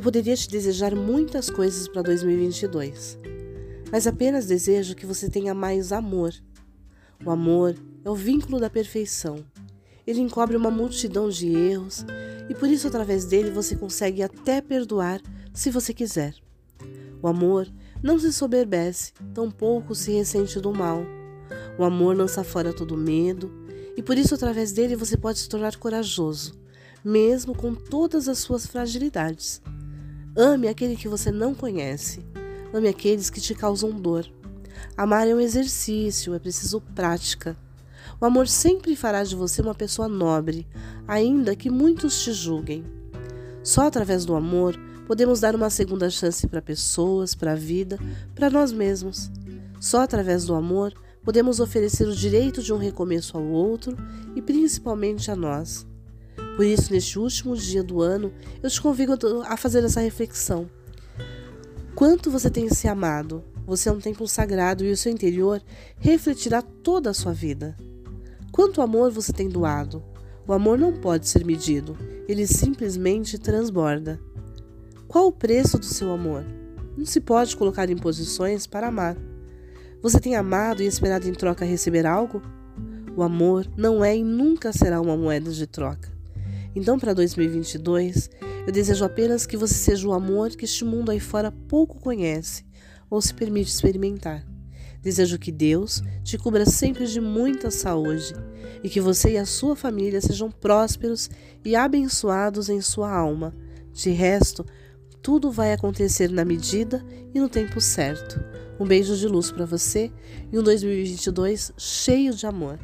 poderia te desejar muitas coisas para 2022, mas apenas desejo que você tenha mais amor. O amor é o vínculo da perfeição. Ele encobre uma multidão de erros e por isso, através dele, você consegue até perdoar se você quiser. O amor não se soberbece, tampouco se ressente do mal. O amor lança fora todo medo e por isso, através dele, você pode se tornar corajoso, mesmo com todas as suas fragilidades. Ame aquele que você não conhece. Ame aqueles que te causam dor. Amar é um exercício, é preciso prática. O amor sempre fará de você uma pessoa nobre, ainda que muitos te julguem. Só através do amor podemos dar uma segunda chance para pessoas, para a vida, para nós mesmos. Só através do amor podemos oferecer o direito de um recomeço ao outro e principalmente a nós. Por isso, neste último dia do ano, eu te convido a fazer essa reflexão. Quanto você tem se amado? Você é um templo sagrado e o seu interior refletirá toda a sua vida. Quanto amor você tem doado? O amor não pode ser medido, ele simplesmente transborda. Qual o preço do seu amor? Não se pode colocar imposições para amar. Você tem amado e esperado em troca receber algo? O amor não é e nunca será uma moeda de troca. Então, para 2022, eu desejo apenas que você seja o amor que este mundo aí fora pouco conhece ou se permite experimentar. Desejo que Deus te cubra sempre de muita saúde e que você e a sua família sejam prósperos e abençoados em sua alma. De resto, tudo vai acontecer na medida e no tempo certo. Um beijo de luz para você e um 2022 cheio de amor.